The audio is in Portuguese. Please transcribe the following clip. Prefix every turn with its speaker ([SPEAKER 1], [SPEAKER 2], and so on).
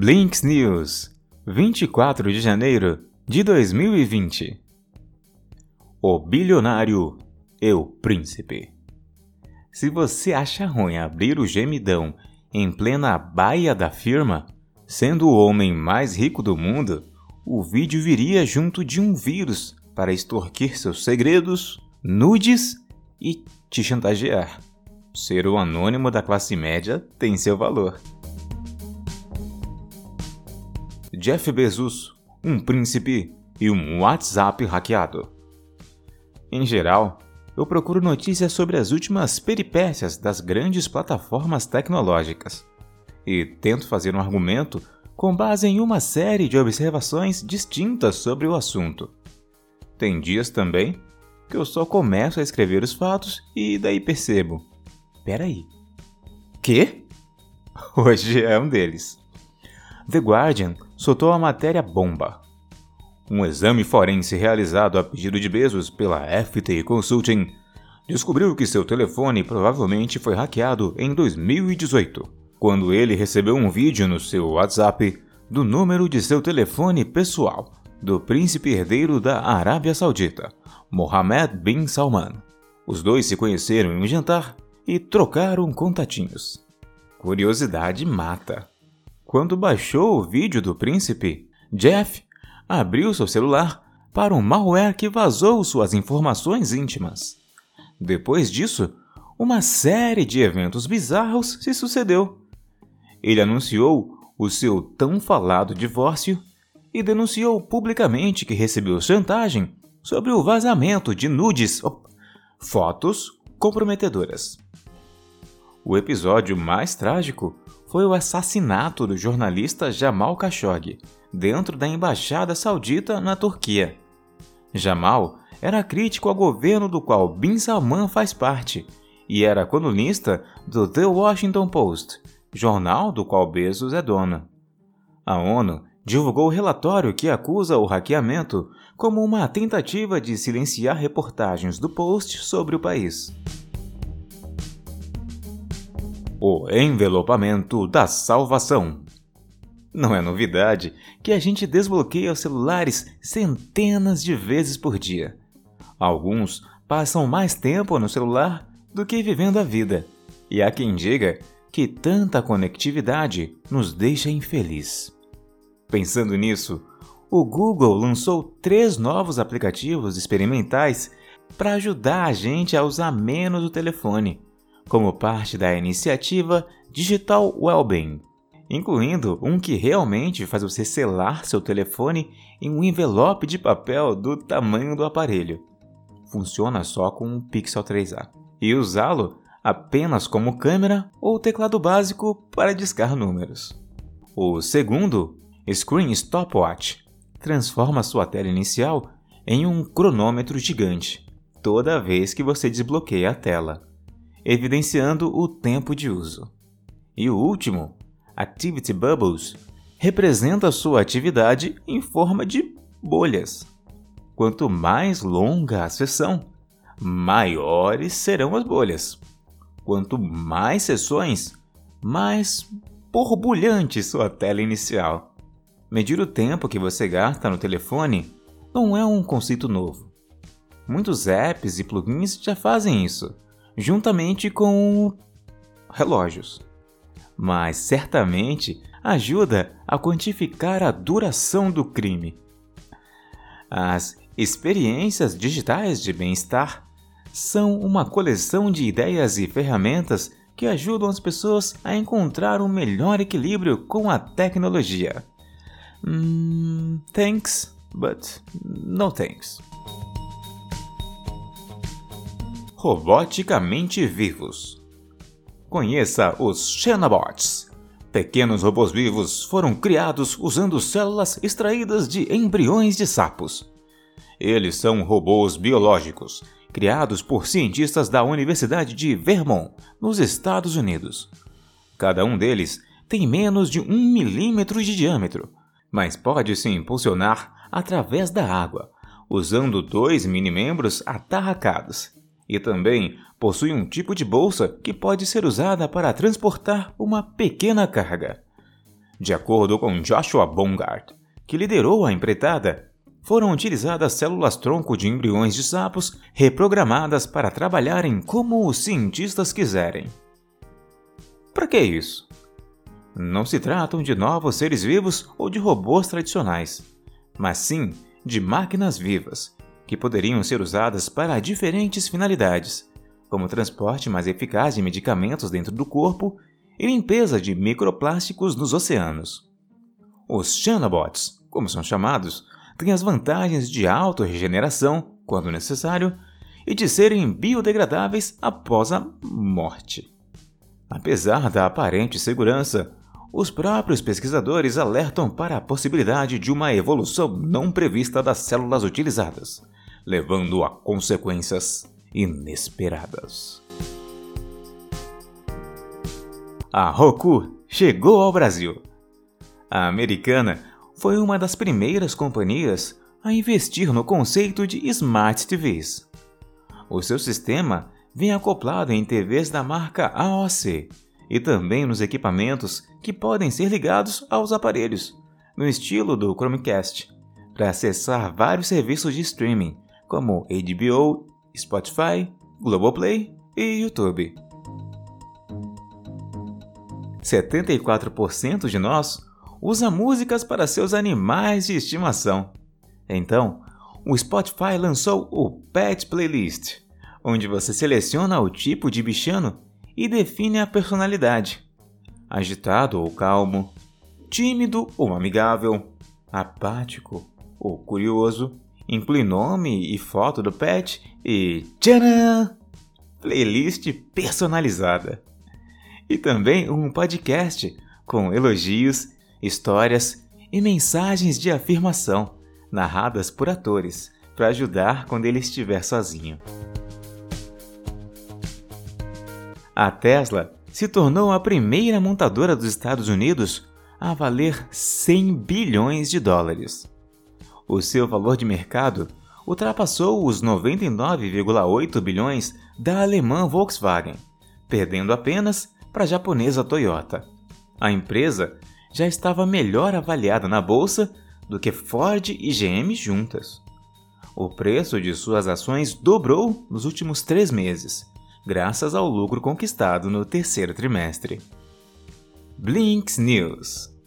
[SPEAKER 1] Blinks News, 24 de janeiro de 2020. O bilionário e o príncipe. Se você acha ruim abrir o gemidão em plena baia da firma, sendo o homem mais rico do mundo, o vídeo viria junto de um vírus para extorquir seus segredos, nudes e te chantagear. Ser o anônimo da classe média tem seu valor. Jeff Bezos, um príncipe e um WhatsApp hackeado. Em geral, eu procuro notícias sobre as últimas peripécias das grandes plataformas tecnológicas e tento fazer um argumento com base em uma série de observações distintas sobre o assunto. Tem dias também que eu só começo a escrever os fatos e daí percebo: peraí, quê? Hoje é um deles. The Guardian soltou a matéria bomba. Um exame forense realizado a pedido de Bezos pela FT Consulting descobriu que seu telefone provavelmente foi hackeado em 2018, quando ele recebeu um vídeo no seu WhatsApp do número de seu telefone pessoal do príncipe herdeiro da Arábia Saudita, Mohammed bin Salman. Os dois se conheceram em um jantar e trocaram contatinhos. Curiosidade mata. Quando baixou o vídeo do príncipe, Jeff abriu seu celular para um malware que vazou suas informações íntimas. Depois disso, uma série de eventos bizarros se sucedeu. Ele anunciou o seu tão falado divórcio e denunciou publicamente que recebeu chantagem sobre o vazamento de nudes, fotos comprometedoras. O episódio mais trágico foi o assassinato do jornalista Jamal Khashoggi dentro da embaixada saudita na Turquia. Jamal era crítico ao governo do qual Bin Salman faz parte e era colunista do The Washington Post, jornal do qual Bezos é dono. A ONU divulgou o relatório que acusa o hackeamento como uma tentativa de silenciar reportagens do Post sobre o país. O envelopamento da salvação. Não é novidade que a gente desbloqueia os celulares centenas de vezes por dia. Alguns passam mais tempo no celular do que vivendo a vida, e há quem diga que tanta conectividade nos deixa infeliz. Pensando nisso, o Google lançou três novos aplicativos experimentais para ajudar a gente a usar menos o telefone como parte da iniciativa Digital Wellbeing, incluindo um que realmente faz você selar seu telefone em um envelope de papel do tamanho do aparelho. Funciona só com um Pixel 3a. E usá-lo apenas como câmera ou teclado básico para discar números. O segundo, Screen Stopwatch, transforma sua tela inicial em um cronômetro gigante toda vez que você desbloqueia a tela evidenciando o tempo de uso. E o último, Activity Bubbles, representa sua atividade em forma de bolhas. Quanto mais longa a sessão, maiores serão as bolhas. Quanto mais sessões, mais borbulhante sua tela inicial. Medir o tempo que você gasta no telefone não é um conceito novo. Muitos apps e plugins já fazem isso juntamente com relógios. Mas certamente ajuda a quantificar a duração do crime. As experiências digitais de bem-estar são uma coleção de ideias e ferramentas que ajudam as pessoas a encontrar um melhor equilíbrio com a tecnologia. Mm, thanks, but no thanks roboticamente vivos. Conheça os Xenobots. Pequenos robôs vivos foram criados usando células extraídas de embriões de sapos. Eles são robôs biológicos, criados por cientistas da Universidade de Vermont, nos Estados Unidos. Cada um deles tem menos de um milímetro de diâmetro, mas pode se impulsionar através da água, usando dois mini-membros atarracados e também possui um tipo de bolsa que pode ser usada para transportar uma pequena carga. De acordo com Joshua Bongard, que liderou a empreitada, foram utilizadas células-tronco de embriões de sapos reprogramadas para trabalharem como os cientistas quiserem. Para que isso? Não se tratam de novos seres vivos ou de robôs tradicionais, mas sim de máquinas vivas, que poderiam ser usadas para diferentes finalidades, como transporte mais eficaz de medicamentos dentro do corpo e limpeza de microplásticos nos oceanos. Os Xenobots, como são chamados, têm as vantagens de autorregeneração, quando necessário, e de serem biodegradáveis após a morte. Apesar da aparente segurança, os próprios pesquisadores alertam para a possibilidade de uma evolução não prevista das células utilizadas, levando a consequências inesperadas. A Roku chegou ao Brasil. A americana foi uma das primeiras companhias a investir no conceito de Smart TVs. O seu sistema vem acoplado em TVs da marca AOC e também nos equipamentos que podem ser ligados aos aparelhos, no estilo do Chromecast, para acessar vários serviços de streaming, como HBO, Spotify, Globoplay e YouTube. 74% de nós usa músicas para seus animais de estimação. Então, o Spotify lançou o Pet Playlist, onde você seleciona o tipo de bichano e define a personalidade: agitado ou calmo, tímido ou amigável, apático ou curioso. Inclui nome e foto do pet e tcharam! Playlist personalizada. E também um podcast com elogios, histórias e mensagens de afirmação narradas por atores para ajudar quando ele estiver sozinho. A Tesla se tornou a primeira montadora dos Estados Unidos a valer 100 bilhões de dólares. O seu valor de mercado ultrapassou os 99,8 bilhões da alemã Volkswagen, perdendo apenas para a japonesa Toyota. A empresa já estava melhor avaliada na bolsa do que Ford e GM juntas. O preço de suas ações dobrou nos últimos três meses, graças ao lucro conquistado no terceiro trimestre. Blinks News